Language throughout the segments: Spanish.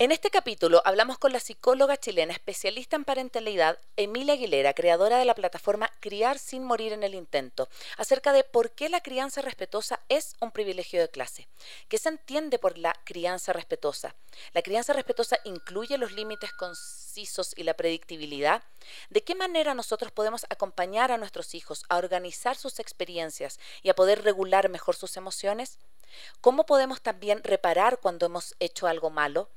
En este capítulo hablamos con la psicóloga chilena especialista en parentalidad, Emilia Aguilera, creadora de la plataforma Criar sin morir en el intento, acerca de por qué la crianza respetuosa es un privilegio de clase. ¿Qué se entiende por la crianza respetuosa? ¿La crianza respetuosa incluye los límites concisos y la predictibilidad? ¿De qué manera nosotros podemos acompañar a nuestros hijos a organizar sus experiencias y a poder regular mejor sus emociones? ¿Cómo podemos también reparar cuando hemos hecho algo malo?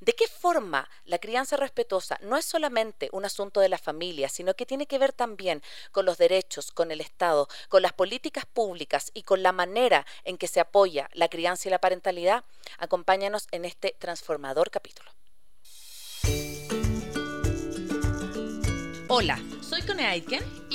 ¿De qué forma la crianza respetuosa no es solamente un asunto de la familia, sino que tiene que ver también con los derechos, con el Estado, con las políticas públicas y con la manera en que se apoya la crianza y la parentalidad? Acompáñanos en este transformador capítulo. Hola, soy Cone Aitken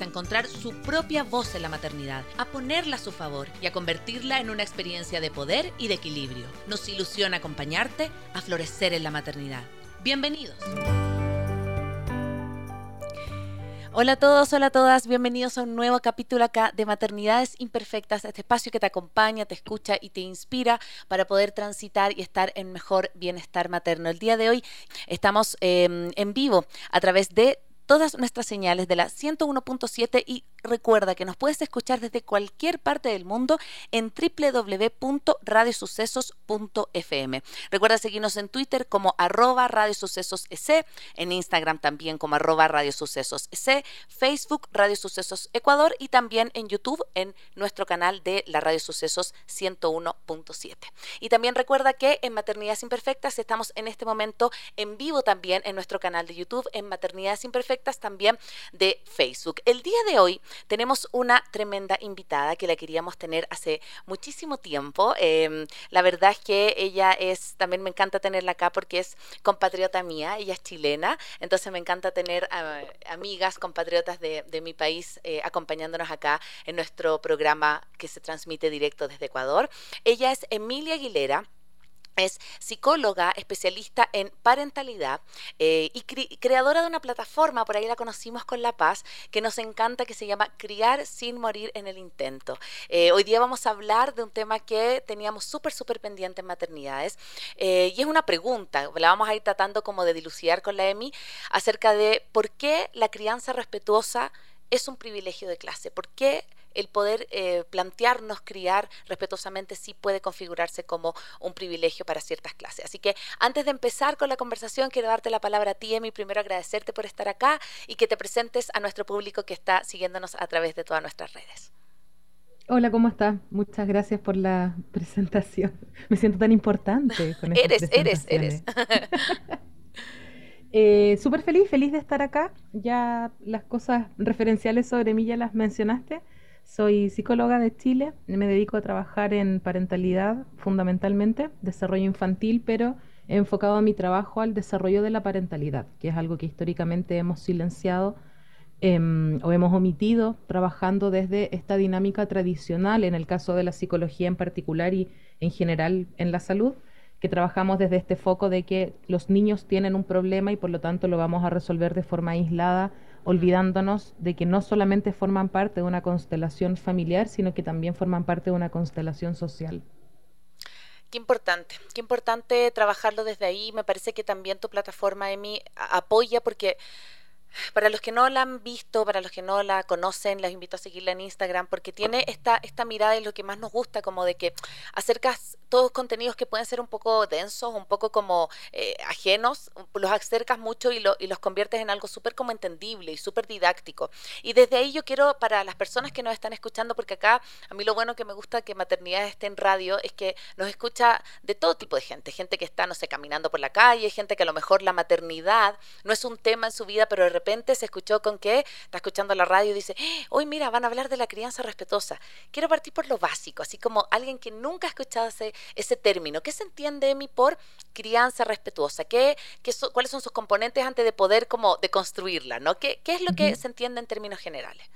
a encontrar su propia voz en la maternidad, a ponerla a su favor y a convertirla en una experiencia de poder y de equilibrio. Nos ilusiona acompañarte a florecer en la maternidad. Bienvenidos. Hola a todos, hola a todas, bienvenidos a un nuevo capítulo acá de Maternidades Imperfectas, este espacio que te acompaña, te escucha y te inspira para poder transitar y estar en mejor bienestar materno. El día de hoy estamos eh, en vivo a través de todas nuestras señales de la 101.7 y recuerda que nos puedes escuchar desde cualquier parte del mundo en www.radiosucesos.fm. Recuerda seguirnos en Twitter como arroba radiosucesosec, en Instagram también como arroba radiosucesosec, Facebook Radio Sucesos Ecuador y también en YouTube en nuestro canal de la Radio Sucesos 101.7. Y también recuerda que en Maternidades Imperfectas estamos en este momento en vivo también en nuestro canal de YouTube en Maternidades Imperfectas también de Facebook. El día de hoy tenemos una tremenda invitada que la queríamos tener hace muchísimo tiempo. Em, la verdad es que ella es, también me encanta tenerla acá porque es compatriota mía, ella es chilena, entonces me encanta tener ah, amigas, compatriotas de, de mi país eh, acompañándonos acá en nuestro programa que se transmite directo desde Ecuador. Ella es Emilia Aguilera. Es psicóloga, especialista en parentalidad eh, y creadora de una plataforma, por ahí la conocimos con La Paz, que nos encanta, que se llama Criar sin morir en el intento. Eh, hoy día vamos a hablar de un tema que teníamos súper, súper pendiente en maternidades eh, y es una pregunta, la vamos a ir tratando como de dilucidar con la EMI acerca de por qué la crianza respetuosa es un privilegio de clase, por qué el poder eh, plantearnos criar respetuosamente sí puede configurarse como un privilegio para ciertas clases. Así que antes de empezar con la conversación, quiero darte la palabra a ti, Emi, primero agradecerte por estar acá y que te presentes a nuestro público que está siguiéndonos a través de todas nuestras redes. Hola, ¿cómo estás? Muchas gracias por la presentación. Me siento tan importante. Con eres, eres, eres. eh, Súper feliz, feliz de estar acá. Ya las cosas referenciales sobre mí ya las mencionaste. Soy psicóloga de Chile, me dedico a trabajar en parentalidad fundamentalmente, desarrollo infantil, pero he enfocado mi trabajo al desarrollo de la parentalidad, que es algo que históricamente hemos silenciado em, o hemos omitido trabajando desde esta dinámica tradicional, en el caso de la psicología en particular y en general en la salud, que trabajamos desde este foco de que los niños tienen un problema y por lo tanto lo vamos a resolver de forma aislada olvidándonos de que no solamente forman parte de una constelación familiar, sino que también forman parte de una constelación social. Qué importante, qué importante trabajarlo desde ahí. Me parece que también tu plataforma, Emi, apoya porque para los que no la han visto, para los que no la conocen, les invito a seguirla en Instagram porque tiene esta, esta mirada de lo que más nos gusta, como de que acercas todos contenidos que pueden ser un poco densos, un poco como eh, ajenos, los acercas mucho y, lo, y los conviertes en algo súper como entendible y súper didáctico. Y desde ahí yo quiero, para las personas que nos están escuchando, porque acá a mí lo bueno que me gusta que Maternidad esté en radio es que nos escucha de todo tipo de gente, gente que está, no sé, caminando por la calle, gente que a lo mejor la maternidad no es un tema en su vida, pero de repente se escuchó con que está escuchando la radio y dice, hoy mira, van a hablar de la crianza respetuosa. Quiero partir por lo básico, así como alguien que nunca ha escuchado ese ese término. ¿Qué se entiende, Emi, por crianza respetuosa? ¿Qué, qué ¿Cuáles son sus componentes antes de poder como deconstruirla? ¿no? ¿Qué, qué es lo que se entiende en términos generales?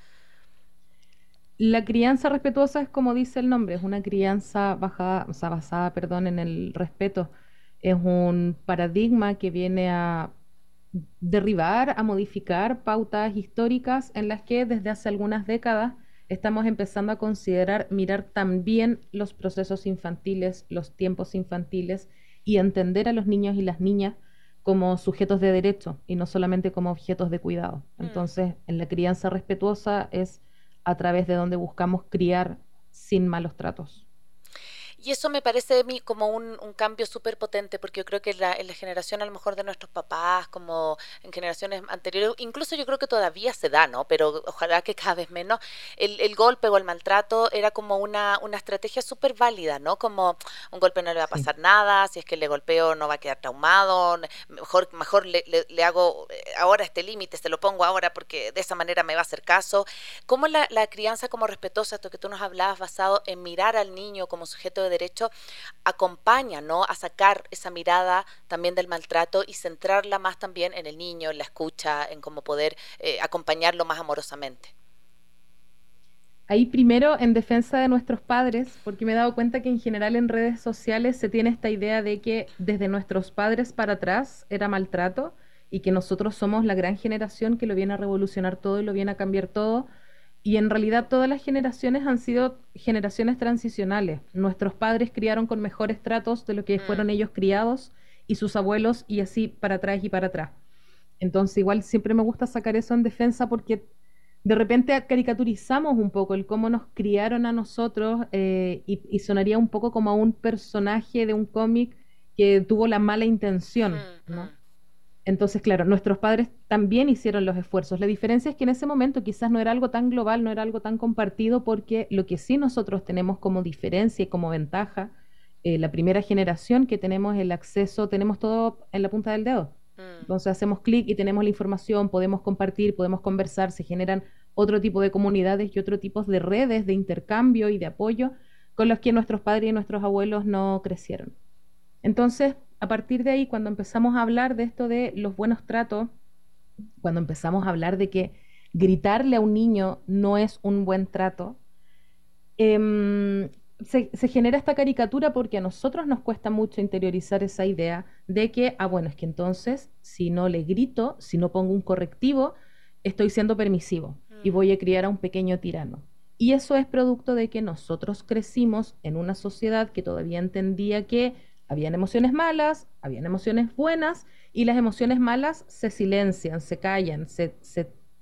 La crianza respetuosa es como dice el nombre, es una crianza bajada, o sea, basada perdón, en el respeto. Es un paradigma que viene a derribar, a modificar pautas históricas en las que desde hace algunas décadas estamos empezando a considerar mirar también los procesos infantiles, los tiempos infantiles y entender a los niños y las niñas como sujetos de derecho y no solamente como objetos de cuidado. Mm. Entonces, en la crianza respetuosa es a través de donde buscamos criar sin malos tratos. Y eso me parece a mí como un, cambio súper potente, porque yo creo que en la, generación a lo mejor de nuestros papás, como en generaciones anteriores, incluso yo creo que todavía se da, ¿no? Pero ojalá que cada vez menos, el, golpe o el maltrato era como una, una estrategia súper válida, ¿no? Como un golpe no le va a pasar nada, si es que le golpeo no va a quedar traumado, mejor, mejor le, le, hago eh, ahora este límite, se lo pongo ahora porque de esa manera me va a hacer caso. ¿Cómo la, la crianza como respetuosa, esto que tú nos hablabas, basado en mirar al niño como sujeto de derecho acompaña ¿no? a sacar esa mirada también del maltrato y centrarla más también en el niño, en la escucha, en cómo poder eh, acompañarlo más amorosamente. Ahí primero en defensa de nuestros padres, porque me he dado cuenta que en general en redes sociales se tiene esta idea de que desde nuestros padres para atrás era maltrato y que nosotros somos la gran generación que lo viene a revolucionar todo y lo viene a cambiar todo y en realidad todas las generaciones han sido generaciones transicionales. Nuestros padres criaron con mejores tratos de lo que mm. fueron ellos criados y sus abuelos y así para atrás y para atrás. Entonces igual siempre me gusta sacar eso en defensa porque de repente caricaturizamos un poco el cómo nos criaron a nosotros eh, y, sonaría un poco como a un personaje de un cómic que tuvo la mala intención, mm, ¿no? Entonces, claro, nuestros padres también hicieron los esfuerzos. La diferencia es que en ese momento quizás no era algo tan global, no era algo tan compartido, porque lo que sí nosotros tenemos como diferencia y como ventaja, eh, la primera generación que tenemos el acceso, tenemos todo en la punta del dedo. Mm. Entonces hacemos clic y tenemos la información, podemos compartir, podemos conversar, se generan otro tipo de comunidades y otro tipo de redes de intercambio y de apoyo con los que nuestros padres y nuestros abuelos no crecieron. Entonces, a partir de ahí, cuando empezamos a hablar de esto de los buenos tratos, cuando empezamos a hablar de que gritarle a un niño no es un buen trato, em, se, genera esta caricatura porque a nosotros nos cuesta mucho interiorizar esa idea de que, ah, bueno, es que entonces si no le grito, si no pongo un correctivo, estoy siendo permisivo y voy a criar a un pequeño tirano. Y eso es producto de que nosotros crecimos en una sociedad que todavía entendía que habían emociones malas, habían emociones buenas y las emociones malas se silencian, se callan, se,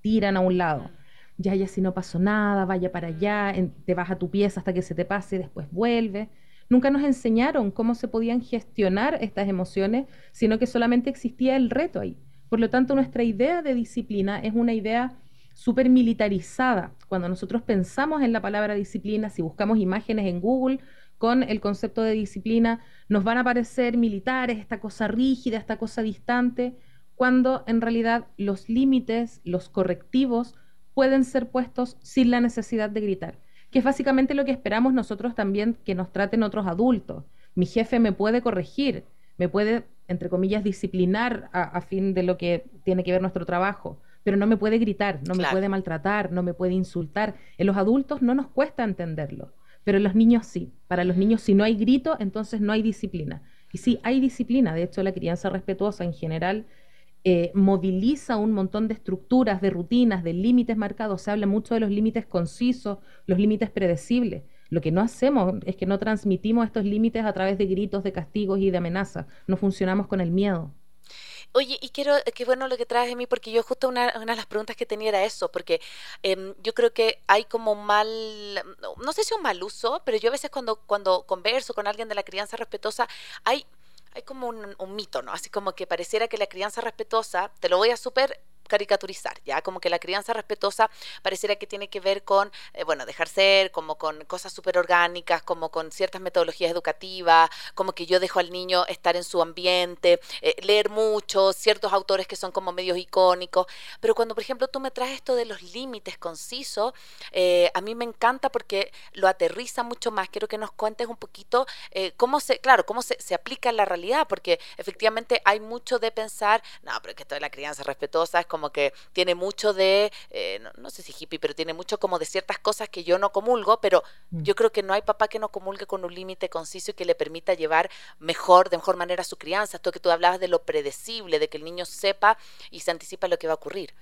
tiran a un lado. Ya, ya, si no pasó nada, vaya para allá, te vas a tu pieza hasta que se te pase y después vuelve. Nunca nos enseñaron cómo se podían gestionar estas emociones, sino que solamente existía el reto ahí. Por lo tanto, nuestra idea de disciplina es una idea súper militarizada. Cuando nosotros pensamos en la palabra disciplina, si buscamos imágenes en Google, con el concepto de disciplina, nos van a parecer militares, esta cosa rígida, esta cosa distante, cuando en realidad los límites, los correctivos, pueden ser puestos sin la necesidad de gritar, que es básicamente lo que esperamos nosotros también que nos traten otros adultos. Mi jefe me puede corregir, me puede, entre comillas, disciplinar a, fin de lo que tiene que ver nuestro trabajo, pero no me puede gritar, no me puede maltratar, no me puede insultar. En los adultos no nos cuesta entenderlo pero los niños sí. Para los niños, si no hay grito, entonces no hay disciplina. Y sí, hay disciplina. De hecho, la crianza respetuosa en general eh, moviliza un montón de estructuras, de rutinas, de límites marcados. Se habla mucho de los límites concisos, los límites predecibles. Lo que no hacemos es que no transmitimos estos límites a través de gritos, de castigos y de amenazas. No funcionamos con el miedo. Oye, y quiero, qué bueno lo que traes de mí, porque yo justo una, una, de las preguntas que tenía era eso, porque em, yo creo que hay como mal, no sé si un mal uso, pero yo a veces cuando, cuando converso con alguien de la crianza respetuosa, hay, hay como un, un mito, ¿no? Así como que pareciera que la crianza respetuosa, te lo voy a súper caricaturizar, ¿ya? Como que la crianza respetuosa pareciera que tiene que ver con, eh, bueno, dejar ser, como con cosas súper orgánicas, como con ciertas metodologías educativas, como que yo dejo al niño estar en su ambiente, eh, leer mucho, ciertos autores que son como medios icónicos, pero cuando, por ejemplo, tú me traes esto de los límites concisos, eh, a mí me encanta porque lo aterriza mucho más. Quiero que nos cuentes un poquito cómo se, claro, cómo se, se aplica en la realidad, porque efectivamente hay mucho de pensar, no, pero que esto de la crianza respetuosa es como que tiene mucho de, eh, no, sé si hippie, pero tiene mucho como de ciertas cosas que yo no comulgo, pero mm. yo creo que no hay papá que no comulgue con un límite conciso y que le permita llevar mejor, de mejor manera su crianza. Esto que tú hablabas de lo predecible, de que el niño sepa y se anticipa lo que va a ocurrir.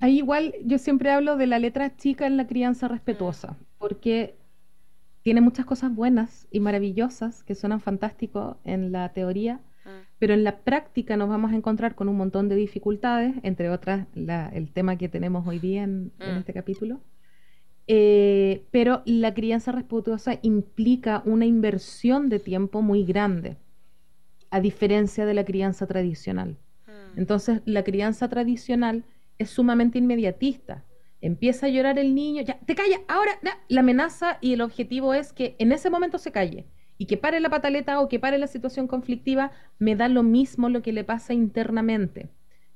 Ahí igual yo siempre hablo de la letra chica en la crianza respetuosa, mm. porque tiene muchas cosas buenas y maravillosas que suenan fantásticos en la teoría, pero en la práctica nos vamos a encontrar con un montón de dificultades, entre otras el tema que tenemos hoy día en, mm. este capítulo. Eh, pero la crianza respetuosa implica una inversión de tiempo muy grande, a diferencia de la crianza tradicional. Mm. Entonces, la crianza tradicional es sumamente inmediatista. Empieza a llorar el niño, ya, te calla, ahora la amenaza y el objetivo es que en ese momento se calle y que pare la pataleta o que pare la situación conflictiva, me da lo mismo lo que le pasa internamente.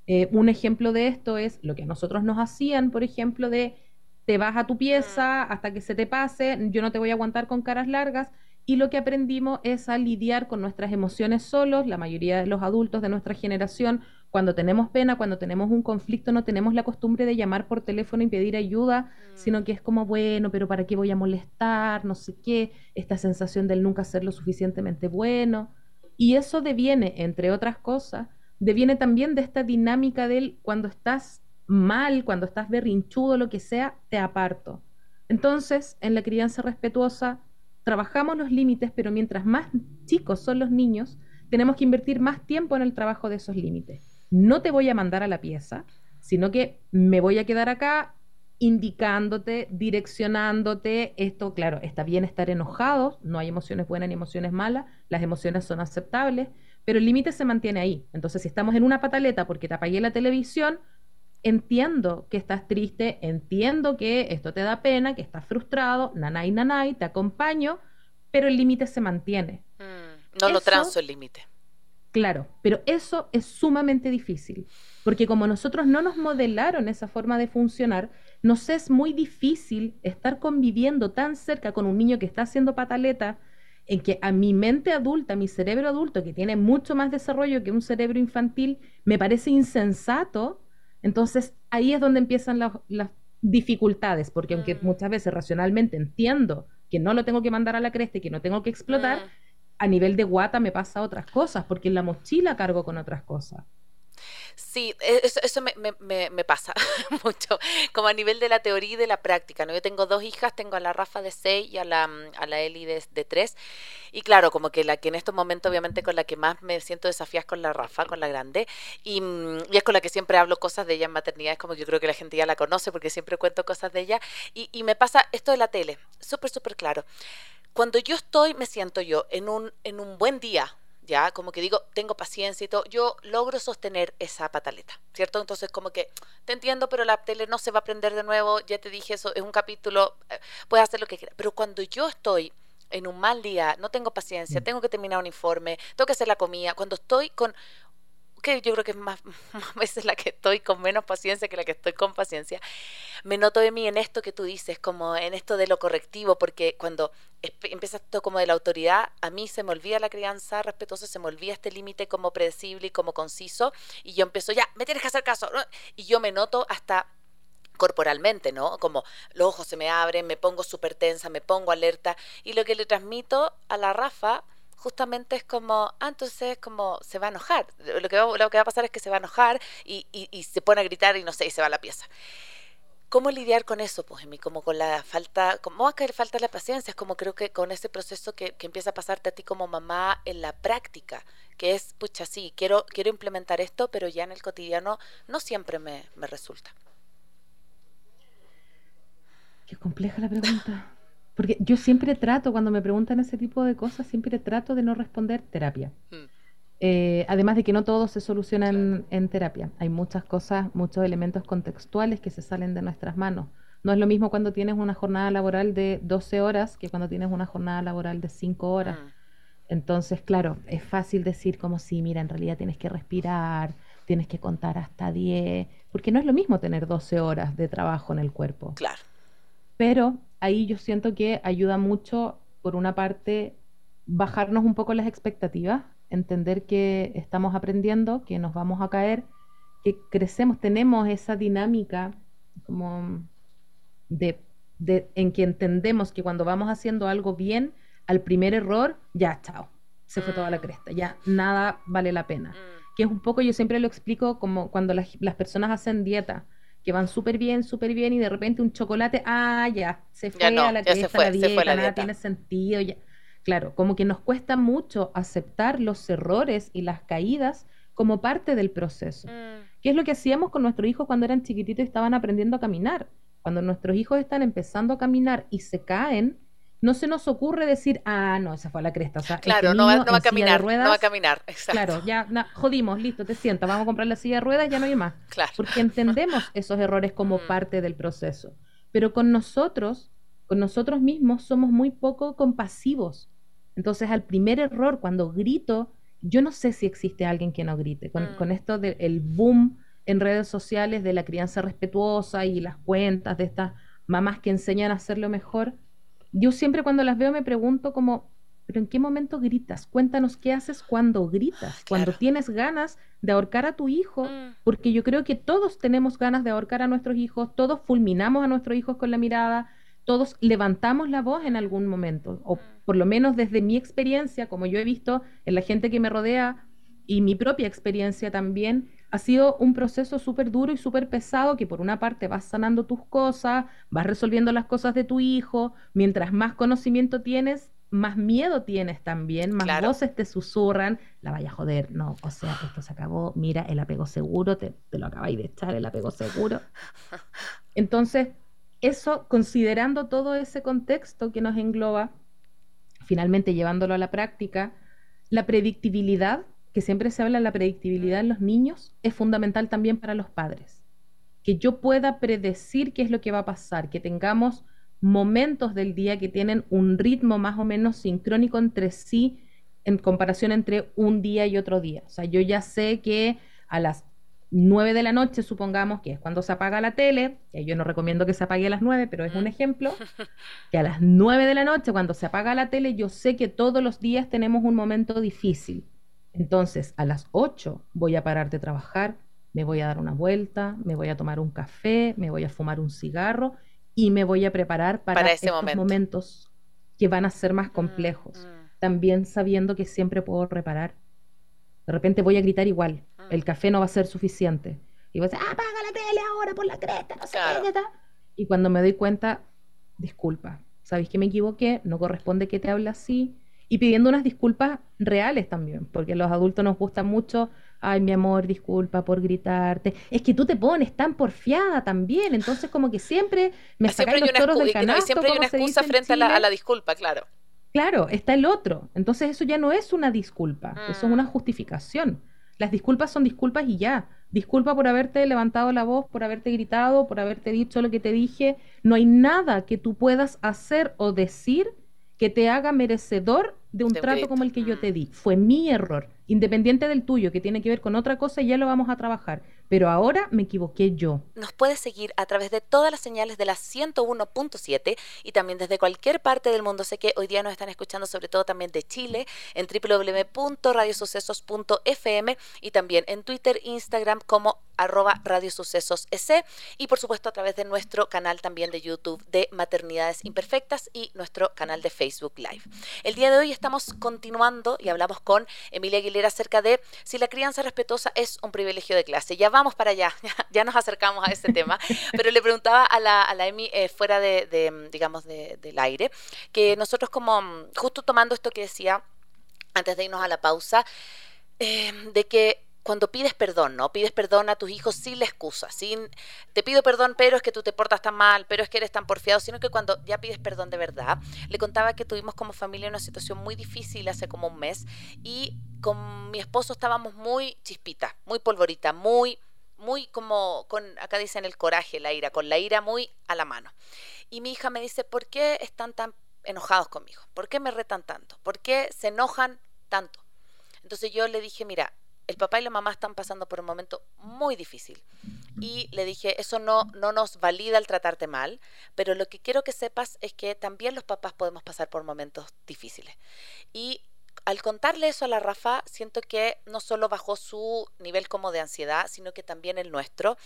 Eh, un ejemplo de esto es lo que a nosotros nos hacían, por ejemplo, de te vas a tu pieza hasta que se te pase, yo no te voy a aguantar con caras largas. Y lo que aprendimos es a lidiar con nuestras emociones solos. La mayoría de los adultos de nuestra generación cuando tenemos pena, cuando tenemos un conflicto, no tenemos la costumbre de llamar por teléfono y pedir ayuda, mm. sino que es como, bueno, pero ¿para qué voy a molestar? No sé qué, esta sensación del nunca ser lo suficientemente bueno. Y eso deviene, entre otras cosas, deviene también de esta dinámica del cuando estás mal, cuando estás berrinchudo, lo que sea, te aparto. Entonces, en la crianza respetuosa, trabajamos los límites, pero mientras más chicos son los niños, tenemos que invertir más tiempo en el trabajo de esos límites no te voy a mandar a la pieza, sino que me voy a quedar acá indicándote, direccionándote. Esto, claro, está bien estar enojados, no hay emociones buenas ni emociones malas, las emociones son aceptables, pero el límite se mantiene ahí. Entonces, si estamos en una pataleta porque te apagué la televisión, entiendo que estás triste, entiendo que esto te da pena, que estás frustrado, nanay, nanay, te acompaño, pero el límite se mantiene. Mm, no lo transo el límite. Claro, pero eso es sumamente difícil, porque como nosotros no nos modelaron esa forma de funcionar, nos es muy difícil estar conviviendo tan cerca con un niño que está haciendo pataleta, en que a mi mente adulta, a mi cerebro adulto, que tiene mucho más desarrollo que un cerebro infantil, me parece insensato, entonces ahí es donde empiezan las, dificultades, porque aunque mm. muchas veces racionalmente entiendo que no lo tengo que mandar a la cresta y que no tengo que explotar, mm a nivel de guata me pasa otras cosas, porque en la mochila cargo con otras cosas. Sí, e, eso, me, pasa mucho, como a nivel de la teoría y de la práctica. ¿no? Yo tengo dos hijas, tengo a la Rafa de 6 y a la, a la Eli de, de 3. Y claro, como que la que en estos momentos obviamente con la que más me siento desafiada es con la Rafa, con la grande. Y, y, es con la que siempre hablo cosas de ella en maternidad. Es como yo creo que la gente ya la conoce porque siempre cuento cosas de ella. Y, y me pasa esto de la tele, súper, súper claro cuando yo estoy, me siento yo en un, en un buen día, ya, como que digo, tengo paciencia y todo, yo logro sostener esa pataleta, ¿cierto? Entonces, como que te entiendo, pero la tele no se va a prender de nuevo, ya te dije eso, es un capítulo, eh, puedes hacer lo que quieras, pero cuando yo estoy en un mal día, no tengo paciencia, mm. tengo que terminar un informe, tengo que hacer la comida, cuando estoy con que yo creo que más, más veces la que estoy con menos paciencia que la que estoy con paciencia, me noto de mí en esto que tú dices, como en esto de lo correctivo, porque cuando empieza esto como de la autoridad, a mí se me olvida la crianza respetuosa, se me olvida este límite como predecible y como conciso, y yo empiezo, ya, me tienes que hacer caso, y yo me noto hasta corporalmente, ¿no? Como los ojos se me abren, me pongo súper tensa, me pongo alerta, y lo que le transmito a la Rafa justamente es como, ah, entonces como se va a enojar. Lo que va, lo que va a pasar es que se va a enojar y, y, se pone a gritar y no sé, y se va a la pieza. ¿Cómo lidiar con eso, pues, mí Como con la falta, ¿cómo va a caer falta la paciencia? Es como creo que con ese proceso que, que, empieza a pasarte a ti como mamá en la práctica, que es, pucha, sí, quiero, quiero implementar esto, pero ya en el cotidiano no siempre me, me resulta. Qué compleja la pregunta. Porque yo siempre trato, cuando me preguntan ese tipo de cosas, siempre trato de no responder terapia. Mm. Eh, además de que no todo se soluciona en, terapia. Hay muchas cosas, muchos elementos contextuales que se salen de nuestras manos. No es lo mismo cuando tienes una jornada laboral de 12 horas que cuando tienes una jornada laboral de 5 horas. Mm. Entonces, claro, es fácil decir como si, mira, en realidad tienes que respirar, tienes que contar hasta 10, porque no es lo mismo tener 12 horas de trabajo en el cuerpo. Claro. Pero ahí yo siento que ayuda mucho, por una parte, bajarnos un poco las expectativas, entender que estamos aprendiendo, que nos vamos a caer, que crecemos, tenemos esa dinámica como de, en que entendemos que cuando vamos haciendo algo bien, al primer error, ya, chao, se fue toda la mm. cresta, ya nada vale la pena. Mm. Que es un poco, yo siempre lo explico como cuando las, personas hacen dieta, que van súper bien, súper bien, y de repente un chocolate, ah, ya, se fue a la cresta la dieta, nada tiene sentido, ya. Claro, como que nos cuesta mucho aceptar los errores y las caídas como parte del proceso. Mm. ¿Qué es lo que hacíamos con nuestros hijos cuando eran chiquititos y estaban aprendiendo a caminar? Cuando nuestros hijos están empezando a caminar y se caen, no se nos ocurre decir, ah, no, esa fue la cresta. Este claro, no, va, a caminar, no va a caminar. Claro, ya jodimos, listo, te sientas, vamos a comprar la silla de ruedas, ya no hay más. Claro. Porque entendemos esos errores como mm. parte del proceso. Pero con nosotros, con nosotros mismos, somos muy poco compasivos. Entonces, al primer error, cuando grito, yo no sé si existe alguien que no grite. Con, mm. esto del boom en redes sociales de la crianza respetuosa y las cuentas de estas mamás que enseñan a hacerlo mejor, yo siempre cuando las veo me pregunto como, pero ¿en qué momento gritas? Cuéntanos qué haces cuando gritas, cuando tienes ganas de ahorcar a tu hijo, mm. porque yo creo que todos tenemos ganas de ahorcar a nuestros hijos, todos fulminamos a nuestros hijos con la mirada, todos levantamos la voz en algún momento, o por lo menos desde mi experiencia, como yo he visto en la gente que me rodea y mi propia experiencia también, ha sido un proceso súper duro y súper pesado que por una parte vas sanando tus cosas, vas resolviendo las cosas de tu hijo, mientras más conocimiento tienes, más miedo tienes también, más voces te susurran, la vaya a joder, no, o sea, esto se acabó, mira, el apego seguro, te, te lo acabáis de echar, el apego seguro. Entonces, eso, considerando todo ese contexto que nos engloba, finalmente llevándolo a la práctica, la predictibilidad, que siempre se habla de la predictibilidad en los niños, es fundamental también para los padres. Que yo pueda predecir qué es lo que va a pasar, que tengamos momentos del día que tienen un ritmo más o menos sincrónico entre sí en comparación entre un día y otro día. O sea, yo ya sé que a las 9 de la noche, supongamos que es cuando se apaga la tele, que yo no recomiendo que se apague a las 9, pero es un mm. ejemplo, que a las 9 de la noche, cuando se apaga la tele, yo sé que todos los días tenemos un momento difícil. Entonces, a las 8 voy a parar de trabajar, me voy a dar una vuelta, me voy a tomar un café, me voy a fumar un cigarro y me voy a preparar para, estos momentos que van a ser más mm, complejos. Mm. También sabiendo que siempre puedo reparar. De repente voy a gritar igual el café no va a ser suficiente. Y voy a decir, apaga la tele ahora por la cresta, no sé qué, Y cuando me doy cuenta, disculpa, sabéis que me equivoqué, no corresponde que te hable así. Y pidiendo unas disculpas reales también, porque los adultos nos gusta mucho, ay, mi amor, disculpa por gritarte. Es que tú te pones tan porfiada también, entonces como que siempre me sacáis los toros del canasto. Siempre hay una excusa frente a la, a la disculpa, claro. Claro, está el otro. Entonces eso ya no es una disculpa, eso es una mm. justificación. Las disculpas son disculpas y ya. Disculpa por haberte levantado la voz, por haberte gritado, por haberte dicho lo que te dije. No hay nada que tú puedas hacer o decir que te haga merecedor de un trato como el que yo te di. Fue mi error, independiente del tuyo, que tiene que ver con otra cosa, ya lo vamos a trabajar. Pero ahora me equivoqué yo. Nos puedes seguir a través de todas las señales de la 101.7 y también desde cualquier parte del mundo. Sé que hoy día nos están escuchando sobre todo también de Chile en www.radiosucesos.fm y también en Twitter, Instagram como arroba radiosucesos y por supuesto a través de nuestro canal también de YouTube de Maternidades Imperfectas y nuestro canal de Facebook Live. El día de hoy estamos continuando y hablamos con Emilia Aguilera acerca de si la crianza respetuosa es un privilegio de clase. Ya vamos para allá, ya, nos acercamos a ese tema, pero le preguntaba a la, a la Emi eh, fuera de, digamos, del aire, que nosotros como, justo tomando esto que decía antes de irnos a la pausa, eh, de que cuando pides perdón, ¿no? Pides perdón a tus hijos sin la excusa, sin te pido perdón, pero es que tú te portas tan mal, pero es que eres tan porfiado, sino que cuando ya pides perdón de verdad, le contaba que tuvimos como familia una situación muy difícil hace como un mes y con mi esposo estábamos muy chispita, muy polvorita, muy muy como con acá dicen el coraje, la ira, con la ira muy a la mano. Y mi hija me dice, "¿Por qué están tan enojados conmigo? ¿Por qué me retan tanto? ¿Por qué se enojan tanto?" Entonces yo le dije, "Mira, el papá y la mamá están pasando por un momento muy difícil. Y le dije, eso no, no nos valida el tratarte mal, pero lo que quiero que sepas es que también los papás podemos pasar por momentos difíciles. Y al contarle eso a la Rafa, siento que no solo bajó su nivel como de ansiedad, sino que también el nuestro.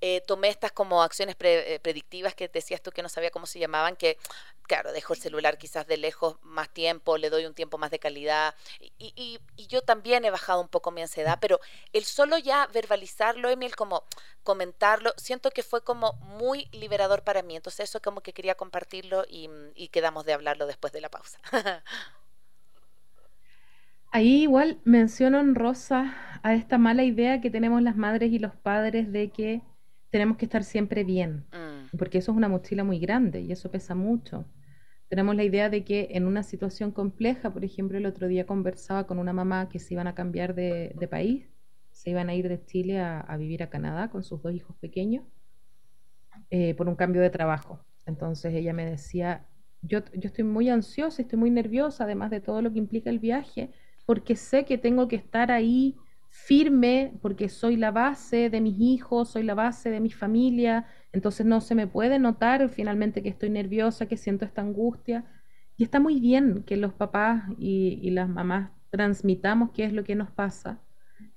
Eh, tomé estas como acciones eh, predictivas que decías tú que no sabía cómo se llamaban, que claro, dejo el celular quizás de lejos más tiempo, le doy un tiempo más de calidad. Y, yo también he bajado un poco mi ansiedad, pero el solo ya verbalizarlo, Emil, como comentarlo, siento que fue como muy liberador para mí. Entonces eso como que quería compartirlo y, y quedamos de hablarlo después de la pausa. Ahí igual menciono en rosa a esta mala idea que tenemos las madres y los padres de que tenemos que estar siempre bien, mm. porque eso es una mochila muy grande y eso pesa mucho. Tenemos la idea de que en una situación compleja, por ejemplo, el otro día conversaba con una mamá que se iban a cambiar de, país, se iban a ir de Chile a, vivir a Canadá con sus dos hijos pequeños eh, por un cambio de trabajo. Entonces ella me decía, yo, yo estoy muy ansiosa, estoy muy nerviosa, además de todo lo que implica el viaje, porque sé que tengo que estar ahí firme, porque soy la base de mis hijos, soy la base de mi familia, entonces no se me puede notar finalmente que estoy nerviosa, que siento esta angustia. Y está muy bien que los papás y, las mamás transmitamos qué es lo que nos pasa.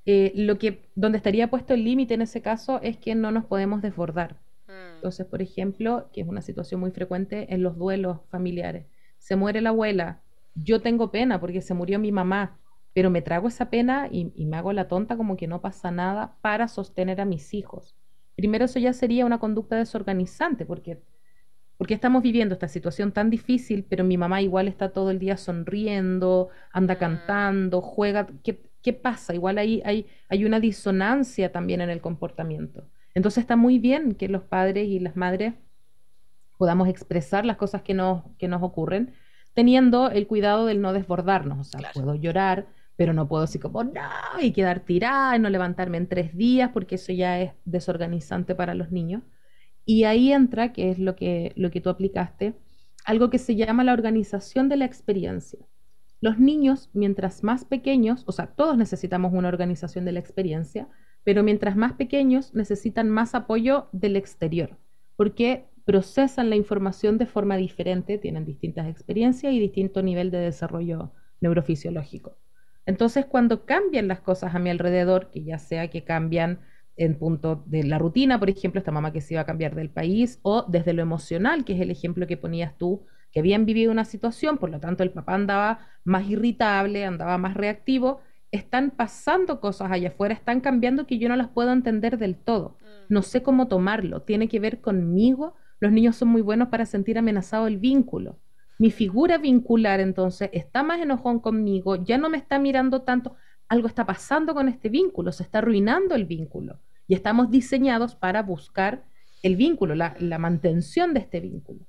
Eh, lo que, donde estaría puesto el límite en ese caso es que no nos podemos desbordar. Mm. Entonces, por ejemplo, que es una situación muy frecuente en los duelos familiares. Se muere la abuela, yo tengo pena porque se murió mi mamá, pero me trago esa pena y, me hago la tonta como que no pasa nada para sostener a mis hijos. Primero eso ya sería una conducta desorganizante porque porque estamos viviendo esta situación tan difícil, pero mi mamá igual está todo el día sonriendo, anda cantando, juega. ¿Qué, qué pasa? Igual ahí hay, hay una disonancia también en el comportamiento. Entonces está muy bien que los padres y las madres podamos expresar las cosas que nos, que nos ocurren, teniendo el cuidado del no desbordarnos. O sea, puedo llorar, pero no puedo así como, no, y quedar tirada y no levantarme en tres días, porque eso ya es desorganizante para los niños. Y ahí entra, que es lo que, lo que tú aplicaste, algo que se llama la organización de la experiencia. Los niños, mientras más pequeños, o sea, todos necesitamos una organización de la experiencia, pero mientras más pequeños necesitan más apoyo del exterior, porque procesan la información de forma diferente, tienen distintas experiencias y distinto nivel de desarrollo neurofisiológico. Entonces, cuando cambian las cosas a mi alrededor, que ya sea que cambian en punto de la rutina, por ejemplo, esta mamá que se iba a cambiar del país, o desde lo emocional, que es el ejemplo que ponías tú, que habían vivido una situación, por lo tanto el papá andaba más irritable, andaba más reactivo, están pasando cosas allá afuera, están cambiando que yo no las puedo entender del todo. Mm. No sé cómo tomarlo, tiene que ver conmigo los niños son muy buenos para sentir amenazado el vínculo. Mi figura vincular entonces está más enojón conmigo, ya no me está mirando tanto, algo está pasando con este vínculo, se está arruinando el vínculo. Y estamos diseñados para buscar el vínculo, la, la mantención de este vínculo.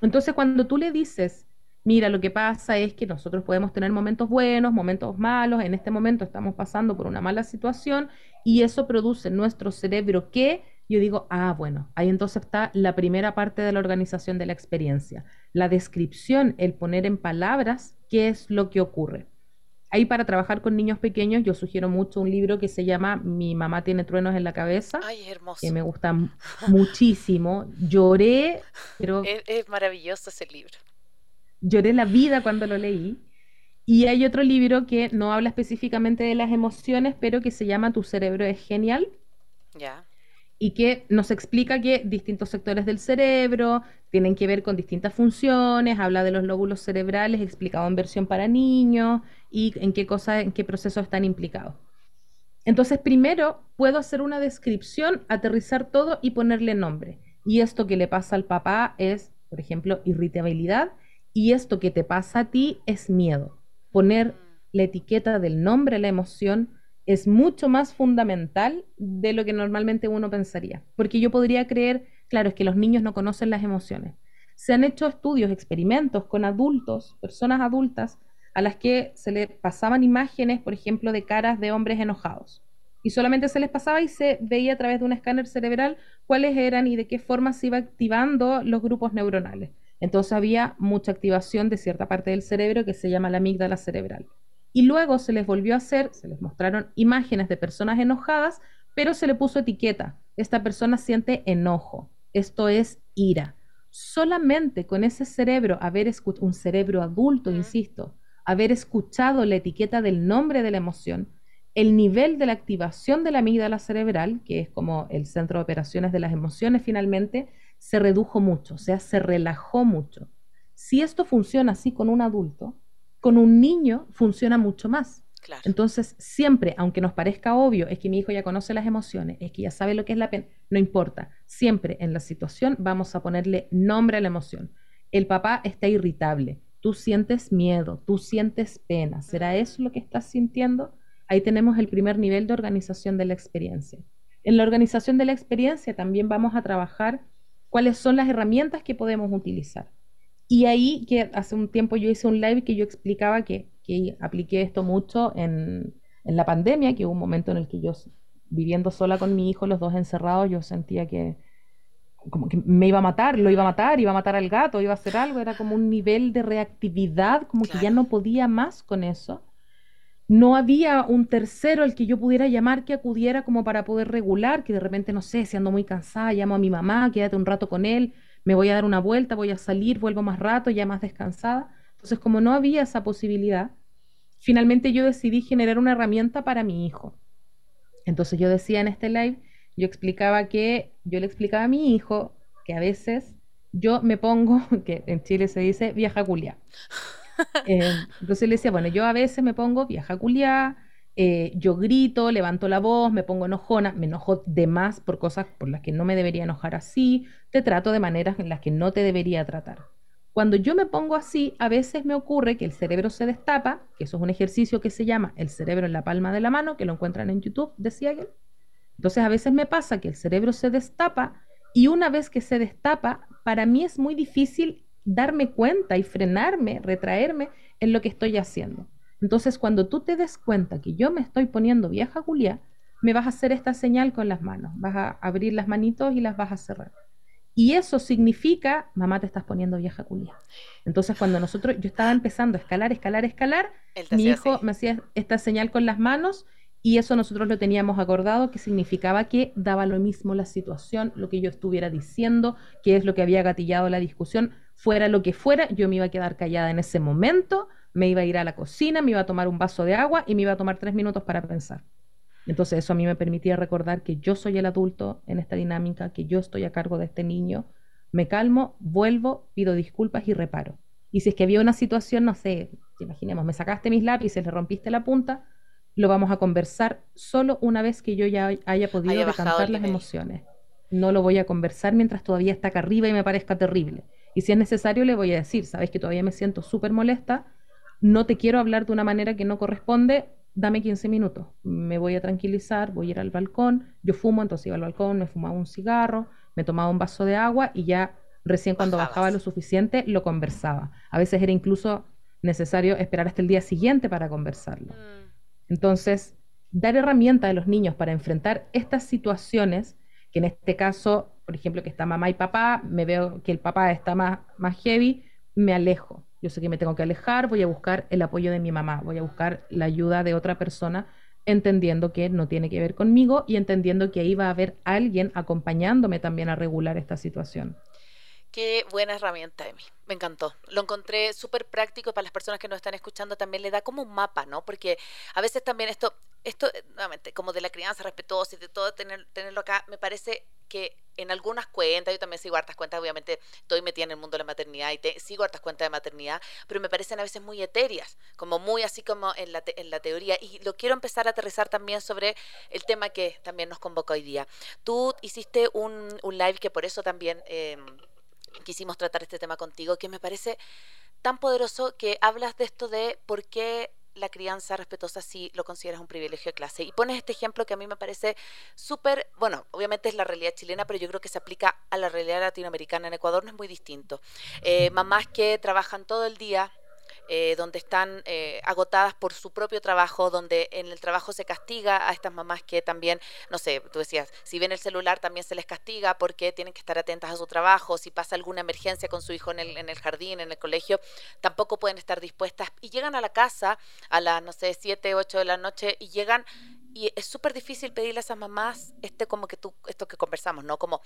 Entonces cuando tú le dices, mira, lo que pasa es que nosotros podemos tener momentos buenos, momentos malos, en este momento estamos pasando por una mala situación y eso produce en nuestro cerebro que yo digo, ah, bueno, ahí entonces está la primera parte de la organización de la experiencia, la descripción, el poner en palabras qué es lo que ocurre. Ahí para trabajar con niños pequeños yo sugiero mucho un libro que se llama Mi mamá tiene truenos en la cabeza, Ay, hermoso. que me gusta muchísimo. Lloré, pero... Es, maravilloso ese libro. Lloré la vida cuando lo leí. Y hay otro libro que no habla específicamente de las emociones, pero que se llama Tu cerebro es genial. Ya y que nos explica que distintos sectores del cerebro tienen que ver con distintas funciones, habla de los lóbulos cerebrales explicado en versión para niños y en qué cosas, en qué procesos están implicados. Entonces, primero puedo hacer una descripción, aterrizar todo y ponerle nombre. Y esto que le pasa al papá es, por ejemplo, irritabilidad y esto que te pasa a ti es miedo. Poner la etiqueta del nombre la emoción es mucho más fundamental de lo que normalmente uno pensaría. Porque yo podría creer, claro, es que los niños no conocen las emociones. Se han hecho estudios, experimentos con adultos, personas adultas, a las que se les pasaban imágenes, por ejemplo, de caras de hombres enojados. Y solamente se les pasaba y se veía a través de un escáner cerebral cuáles eran y de qué forma se iba activando los grupos neuronales. Entonces había mucha activación de cierta parte del cerebro que se llama la amígdala cerebral. Y luego se les volvió a hacer, se les mostraron imágenes de personas enojadas, pero se le puso etiqueta. Esta persona siente enojo. Esto es ira. Solamente con ese cerebro, haber escuchado, un cerebro adulto, insisto, haber escuchado la etiqueta del nombre de la emoción, el nivel de la activación de la amígdala cerebral, que es como el centro de operaciones de las emociones finalmente, se redujo mucho, o sea, se relajó mucho. Si esto funciona así con un adulto, con un niño funciona mucho más. Entonces, siempre, aunque nos parezca obvio, es que mi hijo ya conoce las emociones, es que ya sabe lo que es la pena, no importa. Siempre en la situación vamos a ponerle nombre a la emoción. El papá está irritable, tú sientes miedo, tú sientes pena, ¿será eso lo que estás sintiendo? Ahí tenemos el primer nivel de organización de la experiencia. En la organización de la experiencia también vamos a trabajar cuáles son las herramientas que podemos utilizar. Y ahí que hace un tiempo yo hice un live que yo explicaba que, que apliqué esto mucho en, en, la pandemia, que hubo un momento en el que yo viviendo sola con mi hijo, los dos encerrados, yo sentía que, como que me iba a matar, lo iba a matar, iba a matar al gato, iba a hacer algo, era como un nivel de reactividad, como que ya no podía más con eso. No había un tercero al que yo pudiera llamar que acudiera como para poder regular, que de repente, no sé, si ando muy cansada, llamo a mi mamá, quédate un rato con él, me voy a dar una vuelta, voy a salir, vuelvo más rato, ya más descansada. Entonces, como no había esa posibilidad, finalmente yo decidí generar una herramienta para mi hijo. Entonces yo decía en este live yo explicaba que, yo le explicaba a mi hijo que a veces yo me pongo, que en Chile se dice vieja culia. Eh, entonces le decía, bueno, yo a veces me pongo vieja culia, eh, yo grito, levanto la voz, me pongo enojona, me enojo de más por cosas por las que no me debería enojar así, te trato de maneras en las que no te debería tratar. Cuando yo me pongo así, a veces me ocurre que el cerebro se destapa, que eso es un ejercicio que se llama el cerebro en la palma de la mano, que lo encuentran en YouTube, decía él. Entonces a veces me pasa que el cerebro se destapa y una vez que se destapa, para mí es muy difícil darme cuenta y frenarme, retraerme en lo que estoy haciendo. Entonces cuando tú te des cuenta que yo me estoy poniendo vieja Julia, me vas a hacer esta señal con las manos, vas a abrir las manitos y las vas a cerrar. Y eso significa, mamá, te estás poniendo vieja culia. Entonces, cuando nosotros, yo estaba empezando a escalar, escalar, escalar, mi hijo me hacía esta señal con las manos y eso nosotros lo teníamos acordado, que significaba que daba lo mismo la situación, lo que yo estuviera diciendo, que es lo que había gatillado la discusión, fuera lo que fuera, yo me iba a quedar callada en ese momento, me iba a ir a la cocina, me iba a tomar un vaso de agua y me iba a tomar tres minutos para pensar. Entonces eso a mí me permitía recordar que yo soy el adulto en esta dinámica, que yo estoy a cargo de este niño, me calmo, vuelvo, pido disculpas y reparo. Y si es que había una situación, no sé, imaginemos, me sacaste mis lápices, le rompiste la punta, lo vamos a conversar solo una vez que yo ya haya podido decantar las emociones. No lo voy a conversar mientras todavía está acá arriba y me parezca terrible. Y si es necesario, le voy a decir, sabes que todavía me siento súper molesta, no te quiero hablar de una manera que no corresponde, dame 15 minutos. Me voy a tranquilizar, voy a ir al balcón, yo fumo, entonces iba al balcón, me fumaba un cigarro, me tomaba un vaso de agua y ya recién cuando bajaba lo suficiente lo conversaba. A veces era incluso necesario esperar hasta el día siguiente para conversarlo. Mm. Entonces, dar herramientas a los niños para enfrentar estas situaciones, que en este caso, por ejemplo, que está mamá y papá, me veo que el papá está más, más heavy, me alejo. Yo sé que me tengo que alejar, voy a buscar el apoyo de mi mamá, voy a buscar la ayuda de otra persona, entendiendo que no tiene que ver conmigo y entendiendo que ahí va a haber alguien acompañándome también a regular esta situación. Qué buena herramienta, Emi. Me encantó. Lo encontré súper práctico para las personas que nos están escuchando. También le da como un mapa, ¿no? Porque a veces también esto, esto eh, nuevamente, como de la crianza respetuosa y de todo tener, tenerlo acá, me parece que en algunas cuentas, yo también sigo hartas cuentas, obviamente estoy metida en el mundo de la maternidad y te, sigo hartas cuentas de maternidad, pero me parecen a veces muy etéreas, como muy así como en la, en la teoría. Y lo quiero empezar a aterrizar también sobre el tema que también nos convoca hoy día. Tú hiciste un, un live que por eso también... Eh, quisimos tratar este tema contigo, que me parece tan poderoso que hablas de esto de por qué la crianza respetuosa si lo consideras un privilegio de clase? Y pones este ejemplo que a mí me parece súper, bueno, obviamente es la realidad chilena, pero yo creo que se aplica a la realidad latinoamericana. En Ecuador no es muy distinto. Eh, mamás que trabajan todo el día, eh, donde están eh, agotadas por su propio trabajo, donde en el trabajo se castiga a estas mamás que también, no sé, tú decías, si ven el celular también se les castiga porque tienen que estar atentas a su trabajo, si pasa alguna emergencia con su hijo en el, en el jardín, en el colegio, tampoco pueden estar dispuestas y llegan a la casa a las, no sé, 7, 8 de la noche y llegan y es súper difícil pedirle a esas mamás este como que tú, esto que conversamos, ¿no? Como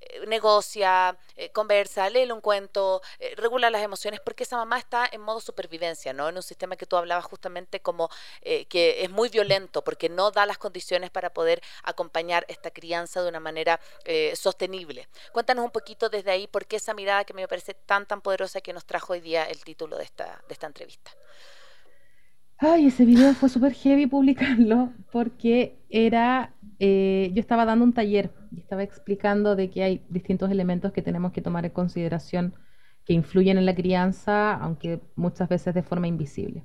eh, negocia, eh, conversa, léele un cuento, eh, regula las emociones, porque esa mamá está en modo supervivencia, ¿no? En un sistema que tú hablabas justamente como que es muy violento, porque no da las condiciones para poder acompañar esta crianza de una manera sostenible. Cuéntanos un poquito desde ahí, por qué esa mirada que me parece tan, tan poderosa que nos trajo hoy día el título de esta, de esta entrevista. Ay, ese video fue súper heavy publicarlo porque era, eh, yo estaba dando un taller y estaba explicando de que hay distintos elementos que tenemos que tomar en consideración que influyen en la crianza, aunque muchas veces de forma invisible.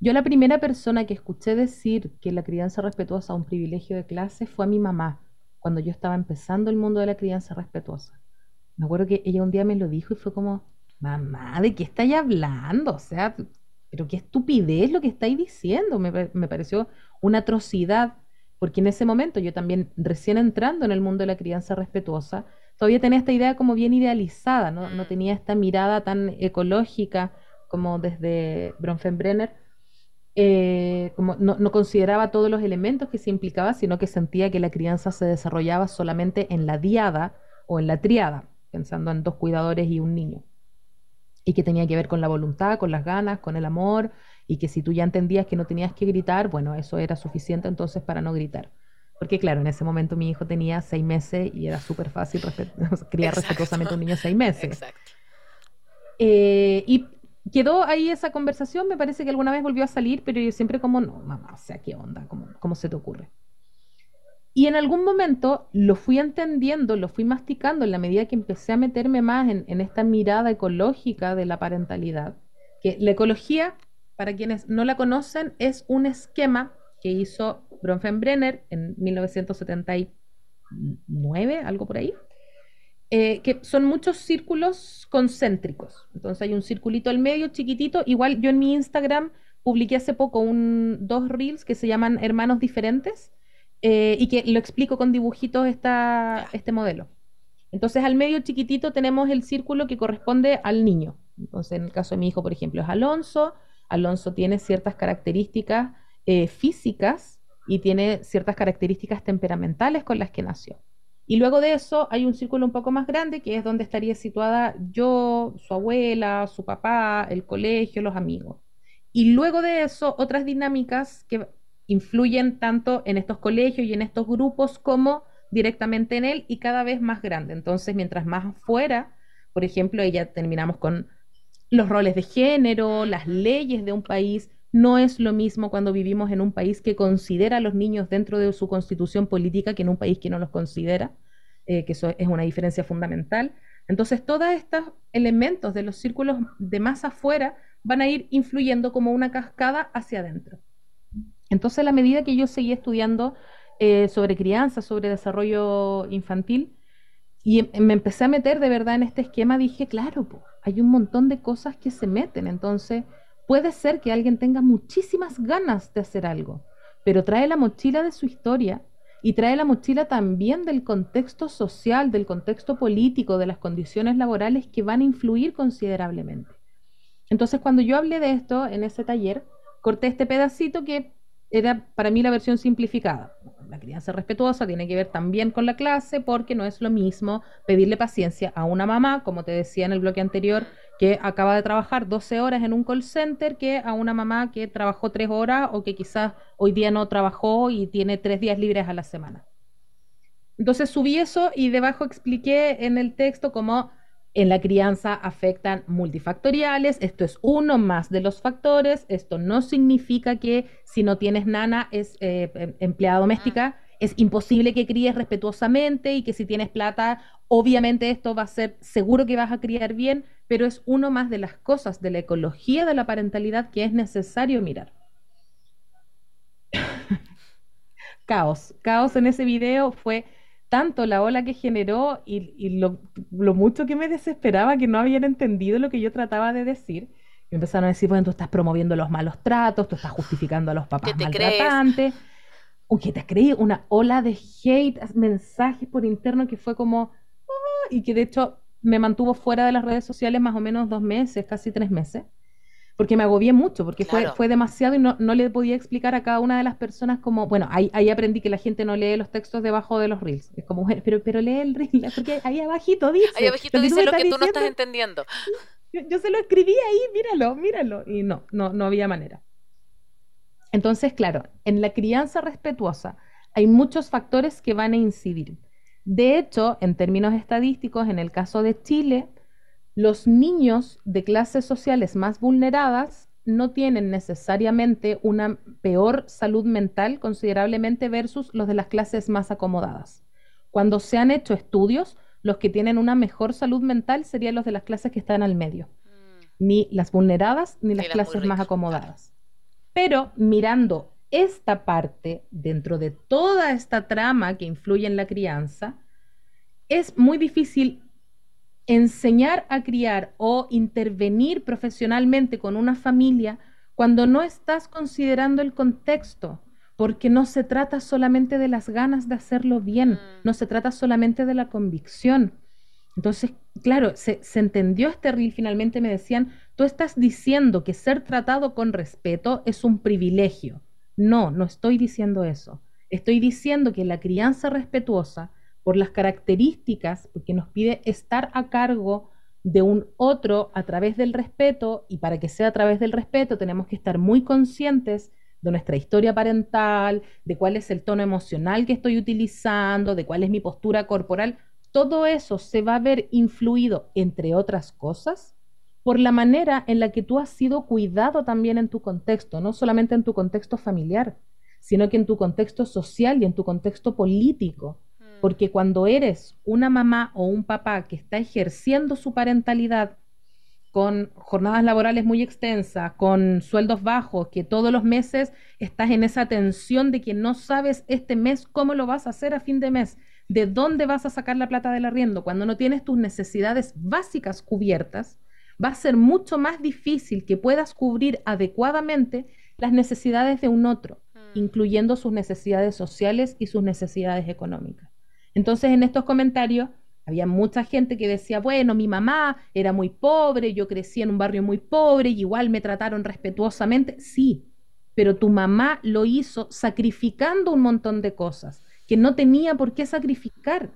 Yo la primera persona que escuché decir que la crianza respetuosa es un privilegio de clase fue a mi mamá, cuando yo estaba empezando el mundo de la crianza respetuosa. Me acuerdo que ella un día me lo dijo y fue como, mamá, ¿de qué estáis hablando? O sea, pero qué estupidez lo que estáis diciendo, me, pareció una atrocidad, porque en ese momento yo también, recién entrando en el mundo de la crianza respetuosa, todavía tenía esta idea como bien idealizada, no, no mm. tenía esta mirada tan ecológica como desde Bronfenbrenner, eh, como no, no, consideraba todos los elementos que se implicaba, sino que sentía que la crianza se desarrollaba solamente en la diada o en la triada, pensando en dos cuidadores y un niño y que tenía que ver con la voluntad, con las ganas, con el amor, y que si tú ya entendías que no tenías que gritar, bueno, eso era suficiente entonces para no gritar. Porque claro, en ese momento mi hijo tenía seis meses y era súper fácil criar respetuosamente a un niño de seis meses. Exacto. Eh, y quedó ahí esa conversación, me parece que alguna vez volvió a salir, pero yo siempre como, no, mamá, o sea, ¿qué onda? ¿Cómo, cómo se te ocurre? Y en algún momento lo fui entendiendo, lo fui masticando en la medida que empecé a meterme más en, esta mirada ecológica de la parentalidad. Que la ecología, para quienes no la conocen, es un esquema que hizo Bronfenbrenner en 1979, algo por ahí, eh, que son muchos círculos concéntricos. Entonces hay un circulito al medio chiquitito. Igual yo en mi Instagram publiqué hace poco un, dos reels que se llaman Hermanos Diferentes eh, y que lo explico con dibujitos esta, este modelo. Entonces, al medio chiquitito tenemos el círculo que corresponde al niño. Entonces, en el caso de mi hijo, por ejemplo, es Alonso. Alonso tiene ciertas características eh, físicas y tiene ciertas características temperamentales con las que nació. Y luego de eso hay un círculo un poco más grande que es donde estaría situada yo, su abuela, su papá, el colegio, los amigos. Y luego de eso, otras dinámicas que influyen tanto en estos colegios y en estos grupos como directamente en él y cada vez más grande. Entonces, mientras más afuera, por ejemplo, ya terminamos con los roles de género, las leyes de un país. No es lo mismo cuando vivimos en un país que considera a los niños dentro de su constitución política que en un país que no los considera, eh, que eso es una diferencia fundamental. Entonces, todos estos elementos de los círculos de más afuera van a ir influyendo como una cascada hacia adentro. Entonces, a la medida que yo seguía estudiando eh, sobre crianza, sobre desarrollo infantil, y em, me empecé a meter de verdad en este esquema, dije, claro, hay un montón de cosas que se meten. Entonces, puede ser que alguien tenga muchísimas ganas de hacer algo, pero trae la mochila de su historia y trae la mochila también del contexto social, del contexto político, de las condiciones laborales que van a influir considerablemente. Entonces, cuando yo hablé de esto en ese taller, corté este pedacito que era para mí la versión simplificada. La crianza respetuosa tiene que ver también con la clase porque no es lo mismo pedirle paciencia a una mamá, como te decía en el bloque anterior, que acaba de trabajar 12 horas en un call center que a una mamá que trabajó 3 horas o que quizás hoy día no trabajó y tiene 3 días libres a la semana. Entonces subí eso y debajo expliqué en el texto cómo en la crianza afectan multifactoriales, esto es uno más de los factores, esto no significa que si no tienes nana es eh, em, empleada doméstica, ah. es imposible que críes respetuosamente y que si tienes plata, obviamente esto va a ser seguro que vas a criar bien, pero es uno más de las cosas de la ecología de la parentalidad que es necesario mirar. caos, caos en ese video fue tanto la ola que generó y, lo, mucho que me desesperaba que no habían entendido lo que yo trataba de decir. Y empezaron a decir, bueno, tú estás promoviendo los malos tratos, tú estás justificando a los papás maltratantes. Uy, ¿qué te creí? Una ola de hate, mensajes por interno que fue como... Ah", y que de hecho me mantuvo fuera de las redes sociales más o menos dos meses, casi tres meses porque me agobié mucho, porque fue, fue demasiado y no, no, le podía explicar a cada una de las personas como, bueno, ahí, ahí aprendí que la gente no lee los textos debajo de los reels. Es como, pero, pero lee el reel, porque ahí abajito dice. Ahí abajito dice lo que tú no estás entendiendo. Yo, se lo escribí ahí, míralo, míralo. Y no, no, no había manera. Entonces, claro, en la crianza respetuosa hay muchos factores que van a incidir. De hecho, en términos estadísticos, en el caso de Chile, los niños de clases sociales más vulneradas no tienen necesariamente una peor salud mental considerablemente versus los de las clases más acomodadas. Cuando se han hecho estudios, los que tienen una mejor salud mental serían los de las clases que están al medio. Mm. Ni las vulneradas ni las clases más acomodadas. Pero mirando esta parte dentro de toda esta trama que influye en la crianza, es muy difícil enseñar a criar o intervenir profesionalmente con una familia cuando no estás considerando el contexto, porque no se trata solamente de las ganas de hacerlo bien, mm. no se trata solamente de la convicción. Entonces, claro, se, entendió este reel, finalmente me decían, tú estás diciendo que ser tratado con respeto es un privilegio. No, no estoy diciendo eso. Estoy diciendo que la crianza respetuosa por las características, porque nos pide estar a cargo de un otro a través del respeto, y para que sea a través del respeto tenemos que estar muy conscientes de nuestra historia parental, de cuál es el tono emocional que estoy utilizando, de cuál es mi postura corporal. Todo eso se va a ver influido, entre otras cosas, por la manera en la que tú has sido cuidado también en tu contexto, no solamente en tu contexto familiar, sino que en tu contexto social y en tu contexto político. Porque cuando eres una mamá o un papá que está ejerciendo su parentalidad con jornadas laborales muy extensas, con sueldos bajos, que todos los meses estás en esa tensión de que no sabes este mes cómo lo vas a hacer a fin de mes, de dónde vas a sacar la plata del arriendo, cuando no tienes tus necesidades básicas cubiertas, va a ser mucho más difícil que puedas cubrir adecuadamente las necesidades de un otro, mm. incluyendo sus necesidades sociales y sus necesidades económicas. Entonces en estos comentarios había mucha gente que decía, bueno, mi mamá era muy pobre, yo crecí en un barrio muy pobre y igual me trataron respetuosamente. Sí, pero tu mamá lo hizo sacrificando un montón de cosas que no tenía por qué sacrificar,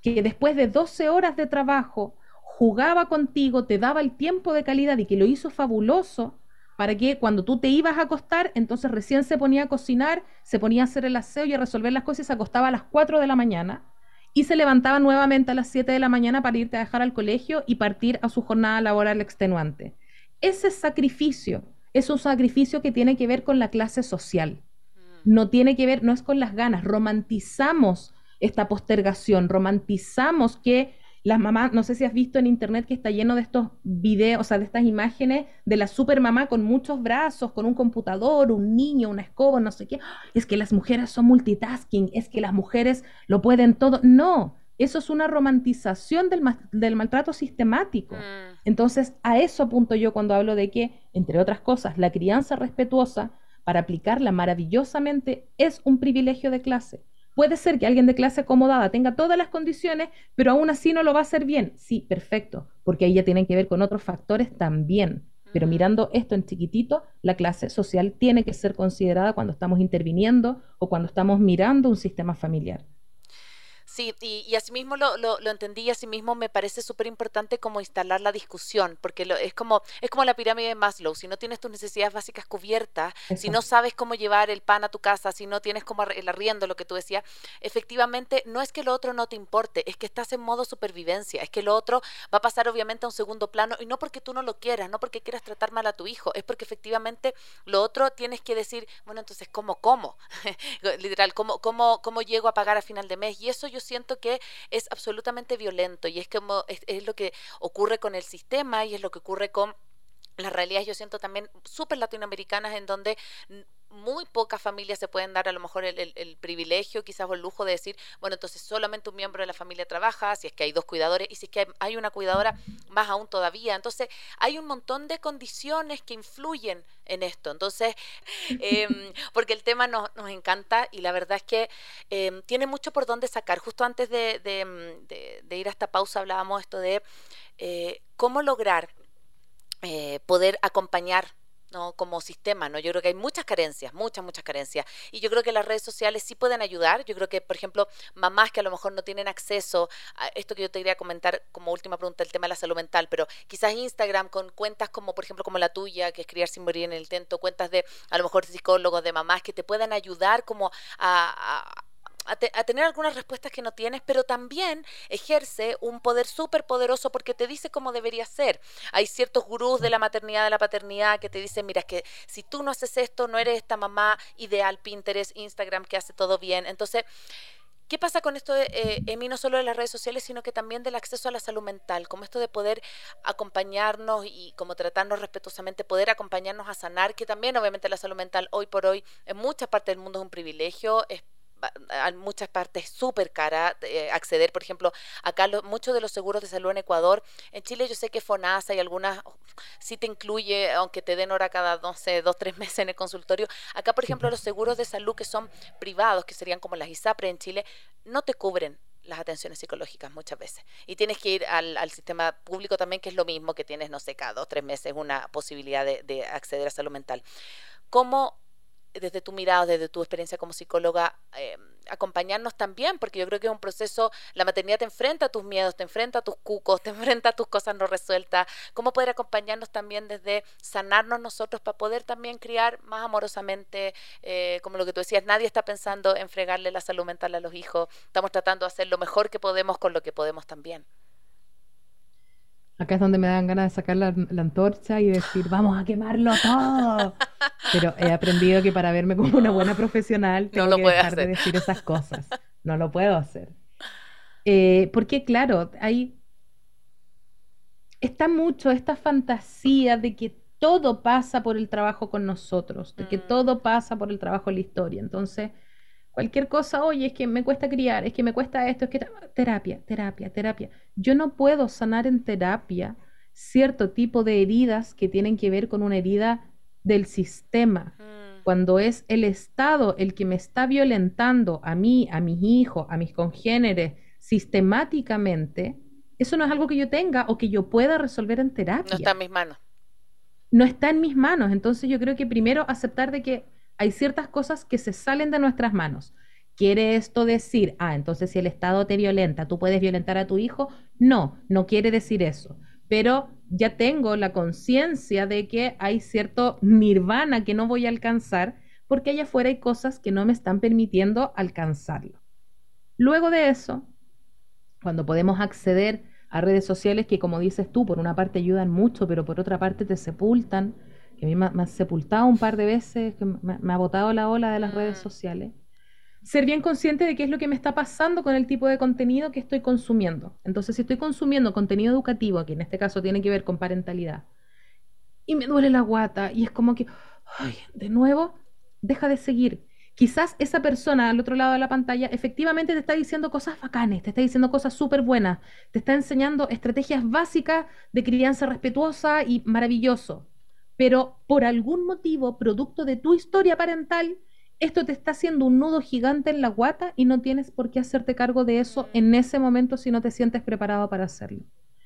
que después de 12 horas de trabajo jugaba contigo, te daba el tiempo de calidad y que lo hizo fabuloso para que cuando tú te ibas a acostar, entonces recién se ponía a cocinar, se ponía a hacer el aseo y a resolver las cosas y se acostaba a las 4 de la mañana y se levantaba nuevamente a las 7 de la mañana para irte a dejar al colegio y partir a su jornada laboral extenuante. Ese sacrificio es un sacrificio que tiene que ver con la clase social. No tiene que ver, no es con las ganas. Romantizamos esta postergación, romantizamos que las mamás, no sé si has visto en internet que está lleno de estos videos, o sea, de estas imágenes de la supermamá con muchos brazos, con un computador, un niño, una escoba, no sé qué. Es que las mujeres son multitasking, es que las mujeres lo pueden todo. No, eso es una romantización del, del maltrato sistemático. Mm. Entonces, a eso apunto yo cuando hablo de que, entre otras cosas, la crianza respetuosa, para aplicarla maravillosamente, es un privilegio de clase. Puede ser que alguien de clase acomodada tenga todas las condiciones, pero aún así no lo va a hacer bien. Sí, perfecto, porque ahí ya tienen que ver con otros factores también. Pero mirando esto en chiquitito, la clase social tiene que ser considerada cuando estamos interviniendo o cuando estamos mirando un sistema familiar. Sí, y, y asimismo lo, lo, lo, entendí y asimismo me parece súper importante como instalar la discusión, porque lo, es, como, es como la pirámide de Maslow, si no tienes tus necesidades básicas cubiertas, si no sabes cómo llevar el pan a tu casa, si no tienes como el arriendo, lo que tú decías, efectivamente no es que lo otro no te importe, es que estás en modo supervivencia, es que lo otro va a pasar obviamente a un segundo plano y no porque tú no lo quieras, no porque quieras tratar mal a tu hijo, es porque efectivamente lo otro tienes que decir, bueno, entonces, ¿cómo, cómo? Literal, ¿cómo, cómo, ¿cómo llego a pagar a final de mes? Y eso yo siento que es absolutamente violento y es como es, lo que ocurre con el sistema y es lo que ocurre con las realidades. Yo siento también súper latinoamericanas en donde muy pocas familias se pueden dar a lo mejor el, privilegio, quizás o el lujo de decir, bueno, entonces solamente un miembro de la familia trabaja, si es que hay dos cuidadores y si es que hay una cuidadora, más aún todavía. Entonces, hay un montón de condiciones que influyen en esto. Entonces, em, porque el tema nos, encanta y la verdad es que em, tiene mucho por dónde sacar. Justo antes de, de ir a esta pausa hablábamos esto de eh, cómo lograr eh, poder acompañar ¿no? como sistema, ¿no? Yo creo que hay muchas carencias, muchas, muchas carencias. Y yo creo que las redes sociales sí pueden ayudar. Yo creo que, por ejemplo, mamás que a lo mejor no tienen acceso a esto que yo te quería comentar como última pregunta, el tema de la salud mental, pero quizás Instagram con cuentas como, por ejemplo, como la tuya, que es Criar sin morir en el intento, cuentas de a lo mejor psicólogos, de mamás que te puedan ayudar como a a, tener algunas respuestas que no tienes, pero también ejerce un poder súper poderoso porque te dice cómo debería ser. Hay ciertos gurús de la maternidad, de la paternidad, que te dicen, mira, que si tú no haces esto, no eres esta mamá ideal, Pinterest, Instagram, que hace todo bien. Entonces, ¿Qué pasa con esto, eh, mí no solo de las redes sociales, sino que también del acceso a la salud mental? Como esto de poder acompañarnos y como tratarnos respetuosamente, poder acompañarnos a sanar, que también obviamente la salud mental hoy por hoy en muchas partes del mundo es un privilegio, en muchas partes súper cara eh, acceder, por ejemplo, acá muchos de los seguros de salud en Ecuador, en Chile yo sé que FONASA y algunas sí te incluye, aunque te den hora cada, no dos, tres meses en el consultorio, acá por ejemplo los seguros de salud que son privados, que serían como las ISAPRE en Chile, no te cubren las atenciones psicológicas muchas veces. Y tienes que ir al, al, sistema público también, que es lo mismo que tienes, no sé, cada dos, tres meses una posibilidad de, de acceder a salud mental. ¿Cómo desde tu mirada, desde tu experiencia como psicóloga, eh, acompañarnos también, porque yo creo que es un proceso, la maternidad te enfrenta a tus miedos, te enfrenta a tus cucos, te enfrenta a tus cosas no resueltas. ¿Cómo poder acompañarnos también desde sanarnos nosotros para poder también criar más amorosamente, eh, como lo que tú decías, nadie está pensando en fregarle la salud mental a los hijos, estamos tratando de hacer lo mejor que podemos con lo que podemos también. Acá es donde me dan ganas de sacar la, antorcha y decir, vamos a quemarlo todo. Pero he aprendido que para verme como una buena profesional tengo no lo que dejar de decir esas cosas. No lo puedo hacer. Eh, porque claro, hay está mucho esta fantasía de que todo pasa por el trabajo con nosotros, de que mm. todo pasa por el trabajo en la historia. Entonces, Cualquier cosa, oye, es que me cuesta criar, es que me cuesta esto, es que terapia, terapia, terapia. Yo no puedo sanar en terapia cierto tipo de heridas que tienen que ver con una herida del sistema. Mm. Cuando es el Estado el que me está violentando a mí, a mis hijos, a mis congéneres, sistemáticamente, eso no es algo que yo tenga o que yo pueda resolver en terapia. No está en mis manos. No está en mis manos. Entonces yo creo que primero aceptar de que hay ciertas cosas que se salen de nuestras manos. ¿Quiere esto decir, ah, entonces si el Estado te violenta, tú puedes violentar a tu hijo? No, no quiere decir eso. Pero ya tengo la conciencia de que hay cierto nirvana que no voy a alcanzar porque allá afuera hay cosas que no me están permitiendo alcanzarlo. Luego de eso, cuando podemos acceder a redes sociales que, como dices tú, por una parte ayudan mucho, pero por otra parte te sepultan, que a mí me, ha sepultado un par de veces, que me, ha botado la ola de las redes mm. sociales. Ser bien consciente de qué es lo que me está pasando con el tipo de contenido que estoy consumiendo. Entonces, si estoy consumiendo contenido educativo, que en este caso tiene que ver con parentalidad, y me duele la guata, y es como que, ay, de nuevo, deja de seguir. Quizás esa persona al otro lado de la pantalla efectivamente te está diciendo cosas bacanes, te está diciendo cosas súper buenas, te está enseñando estrategias básicas de crianza respetuosa y maravilloso pero por algún motivo, producto de tu historia parental, esto te está haciendo un nudo gigante en la guata y no tienes por qué hacerte cargo de eso en ese momento si no te sientes preparado para hacerlo.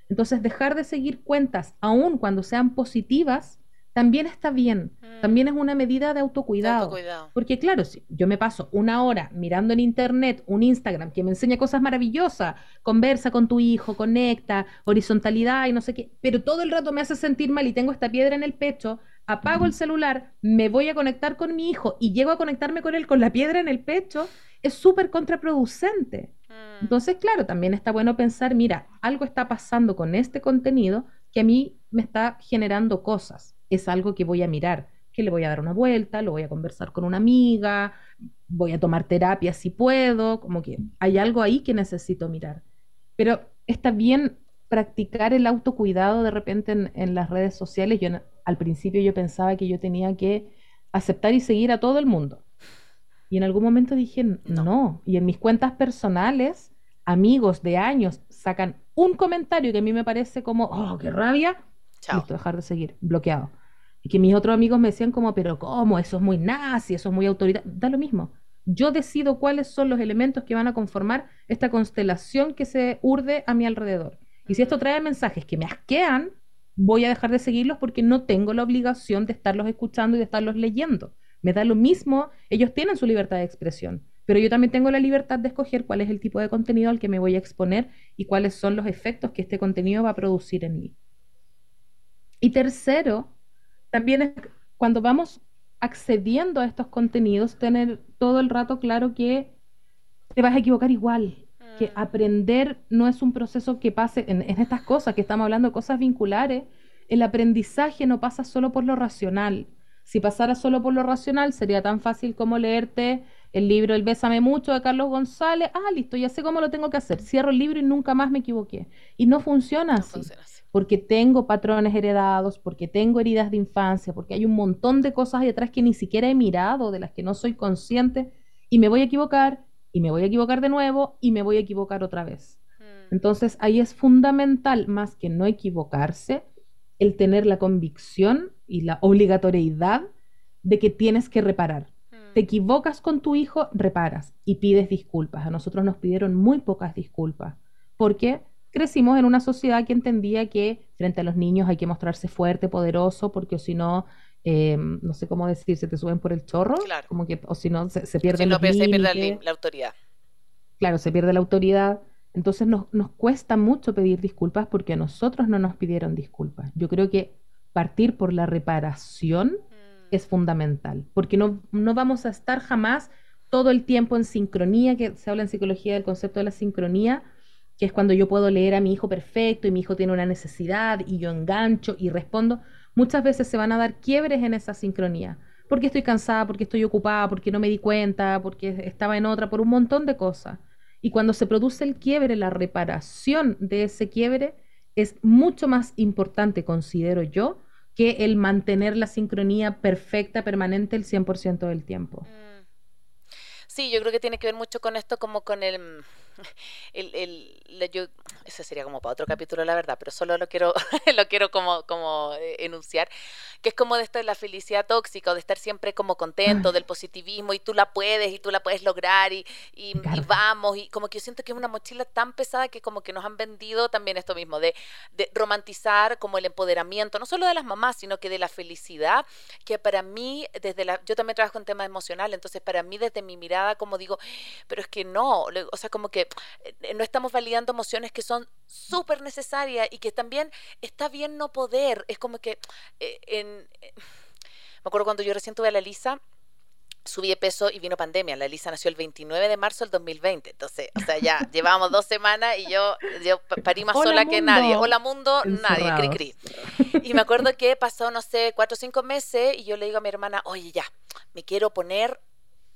Entonces, dejar de seguir cuentas, aun cuando sean positivas, también está bien. Mm. También es una medida de autocuidado. Porque claro, si yo me paso una hora mirando en internet un Instagram que me enseña cosas maravillosas, conversa con tu hijo, conecta, horizontalidad y no sé qué, pero todo el rato me hace sentir mal y tengo esta piedra en el pecho, apago el celular, me voy a conectar con mi hijo y llego a conectarme con él con la piedra en el pecho, es súper contraproducente. Mm. Entonces, claro, también está bueno pensar, mira, algo está pasando con este contenido que a mí me está generando cosas es algo que voy a mirar, que le voy a dar una vuelta, lo voy a conversar con una amiga, voy a tomar terapia si puedo, como que hay algo ahí que necesito mirar. Pero está bien practicar el autocuidado de repente en, las redes sociales. Yo al principio yo pensaba que yo tenía que aceptar y seguir a todo el mundo. Y en algún momento dije, no. Y en mis cuentas personales, amigos de años sacan un comentario que a mí me parece como, oh, qué rabia. Chao. Listo, dejar de seguir, bloqueado. Y que mis otros amigos me decían como, pero ¿cómo? Eso es muy nazi, eso es muy autoritario. Da lo mismo. Yo decido cuáles son los elementos que van a conformar esta constelación que se urde a mi alrededor. Y si esto trae mensajes que me asquean, voy a dejar de seguirlos porque no tengo la obligación de estarlos escuchando y de estarlos leyendo. Me da lo mismo, ellos tienen su libertad de expresión, pero yo también tengo la libertad de escoger cuál es el tipo de contenido al que me voy a exponer y cuáles son los efectos que este contenido va a producir en mí. Y tercero, también es cuando vamos accediendo a estos contenidos, tener todo el rato claro que te vas a equivocar igual, que mm. aprender no es un proceso que pase en, en, estas cosas, que estamos hablando de cosas vinculares, el aprendizaje no pasa solo por lo racional, si pasara solo por lo racional, sería tan fácil como leerte el libro El Bésame Mucho de Carlos González. Ah, listo, ya sé cómo lo tengo que hacer. Cierro el libro y nunca más me equivoqué. Y no funciona, así, Porque tengo patrones heredados, porque tengo heridas de infancia, porque hay un montón de cosas detrás que ni siquiera he mirado, de las que no soy consciente, y me voy a equivocar, y me voy a equivocar de nuevo, y me voy a equivocar otra vez. Hmm. Entonces ahí es fundamental, más que no equivocarse, el tener la convicción y la obligatoriedad de que tienes que reparar. Mm. Te equivocas con tu hijo, reparas y pides disculpas. A nosotros nos pidieron muy pocas disculpas porque crecimos en una sociedad que entendía que frente a los niños hay que mostrarse fuerte, poderoso, porque si no, em, no sé cómo decir, se te suben por el chorro, como que, o si no, se, pierde, se pierde la autoridad. Claro, se pierde la autoridad. Entonces nos, cuesta mucho pedir disculpas porque a nosotros no nos pidieron disculpas. Yo creo que partir por la reparación mm. es fundamental, porque no, no vamos a estar jamás todo el tiempo en sincronía, que se habla en psicología del concepto de la sincronía, que es cuando yo puedo leer a mi hijo perfecto y mi hijo tiene una necesidad y yo engancho y respondo. Muchas veces se van a dar quiebres en esa sincronía, porque estoy cansada, porque estoy ocupada, porque no me di cuenta, porque estaba en otra, por un montón de cosas. Y cuando se produce el quiebre, la reparación de ese quiebre es mucho más importante, considero yo, que el mantener la sincronía perfecta, permanente el 100% del tiempo. Mm. Sí, yo creo que tiene que ver mucho con esto, como con el el, el, yo, eso sería como para otro capítulo, la verdad, pero solo lo quiero, lo quiero como, como eh, enunciar, que es como de esto de la felicidad tóxica, o de estar siempre como contento, del positivismo, y tú la puedes, y tú la puedes lograr, y, y, vamos, y como que yo siento que es una mochila tan pesada que como que nos han vendido también esto mismo, de, de romantizar como el empoderamiento, no solo de las mamás, sino que de la felicidad, que para mí, desde la, yo también trabajo en temas emocionales, entonces para mí desde mi mirada como digo, pero es que no, o sea, como que eh, no estamos validando emociones que son súper necesarias y que también está bien no poder. Es como que eh, en, eh, me acuerdo cuando yo recién tuve a la Lisa, subí de peso y vino pandemia. La Lisa nació el 29 de marzo del 2020. Entonces, o sea, ya llevábamos dos semanas y yo, yo parí más sola que nadie. Hola mundo, nadie, cri cri. Y me acuerdo que pasó, no sé, cuatro o cinco meses y yo le digo a mi hermana, oye, ya, me quiero poner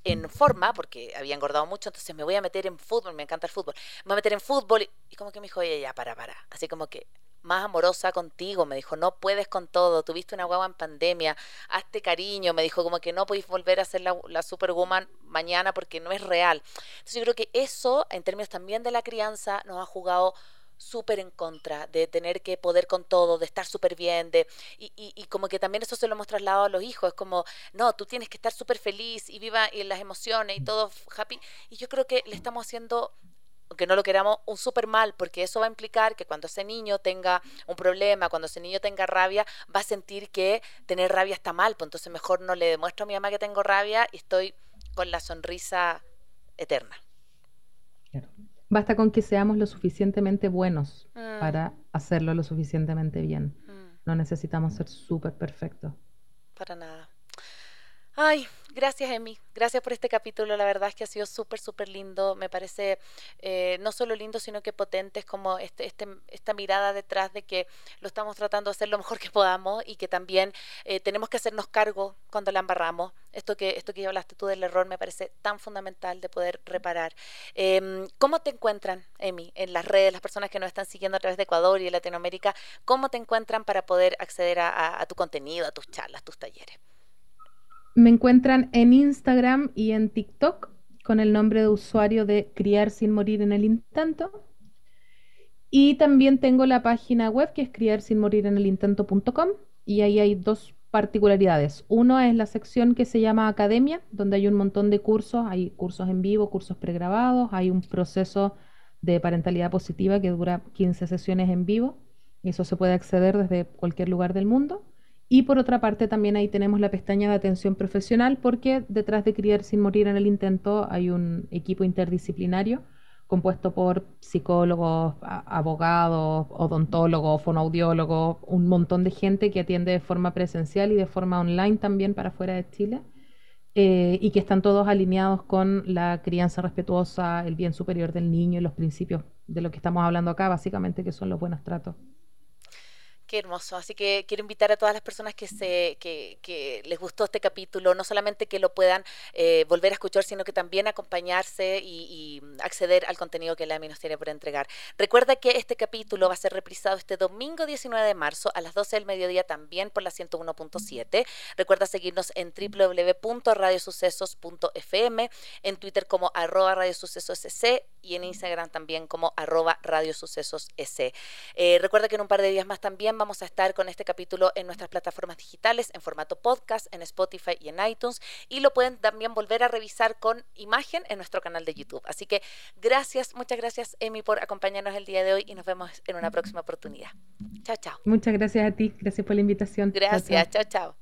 en forma, porque había engordado mucho, entonces me voy a meter en fútbol, me encanta el fútbol, me voy a meter en fútbol. Y, como que me dijo, oye, ya, para, para. Así como que más amorosa contigo, me dijo, no puedes con todo, tuviste una guagua en pandemia, hazte cariño, me dijo como que no podéis volver a ser la, la superwoman mañana porque no es real. Entonces yo creo que eso, en términos también de la crianza, nos ha jugado súper en contra de tener que poder con todo, de estar súper bien, de, y, y, como que también eso se lo hemos trasladado a los hijos, es como, no, tú tienes que estar súper feliz y viva en las emociones y todo happy, y yo creo que le estamos haciendo aunque no lo queramos, un súper mal, porque eso va a implicar que cuando ese niño tenga un problema, cuando ese niño tenga rabia, va a sentir que tener rabia está mal, pues entonces mejor no le demuestro a mi mamá que tengo rabia y estoy con la sonrisa eterna. Basta con que seamos lo suficientemente buenos mm. para hacerlo lo suficientemente bien. Mm. No necesitamos ser súper perfectos. Para nada. Ay, Gracias, Emi. Gracias por este capítulo. La verdad es que ha sido súper, súper lindo. Me parece eh, no solo lindo, sino que potente. Es como este, este, esta mirada detrás de que lo estamos tratando de hacer lo mejor que podamos y que también eh, tenemos que hacernos cargo cuando la embarramos. Esto que, esto que hablaste tú del error me parece tan fundamental de poder reparar. Em, ¿Cómo te encuentran, Emi, en las redes, las personas que nos están siguiendo a través de Ecuador y de Latinoamérica? ¿Cómo te encuentran para poder acceder a tu contenido, a tus charlas, tus talleres? Me encuentran en Instagram y en TikTok con el nombre de usuario de Criar sin morir en el intento. Y también tengo la página web que es criar sin morir en el intento.com y ahí hay dos particularidades. Uno es la sección que se llama Academia, donde hay un montón de cursos, hay cursos en vivo, cursos pregrabados, hay un proceso de parentalidad positiva que dura 15 sesiones en vivo. Eso se puede acceder desde cualquier lugar del mundo. Y por otra parte también ahí tenemos la pestaña de atención profesional porque detrás de Criar sin morir en el intento hay un equipo interdisciplinario compuesto por psicólogos, abogados, odontólogos, fonoaudiólogos, un montón de gente que atiende de forma presencial y de forma online también para fuera de Chile. Eh, y que están todos alineados con la crianza respetuosa, el bien superior del niño y los principios de lo que estamos hablando acá, básicamente, que son los buenos tratos. Qué hermoso. Así que quiero invitar a todas las personas que, se, que, les gustó este capítulo, no solamente que lo puedan eh, volver a escuchar, sino que también acompañarse y, acceder al contenido que la nos tiene por entregar. Recuerda que este capítulo va a ser reprisado este domingo 19 de marzo a las 12 del mediodía también por la 101.7. Recuerda seguirnos en www.radiosucesos.fm, en Twitter como arroba radiosucesosc y en Instagram también como arroba radiosucesosc. Eh, recuerda que en un par de días más también vamos a estar con este capítulo en nuestras plataformas digitales, en formato podcast, en Spotify y en iTunes. Y lo pueden también volver a revisar con imagen en nuestro canal de YouTube. Así que gracias, muchas gracias, Emi, por acompañarnos el día de hoy y nos vemos en una próxima oportunidad. Chao, chao. Muchas gracias a ti. Gracias por la invitación. Gracias. chao. chao.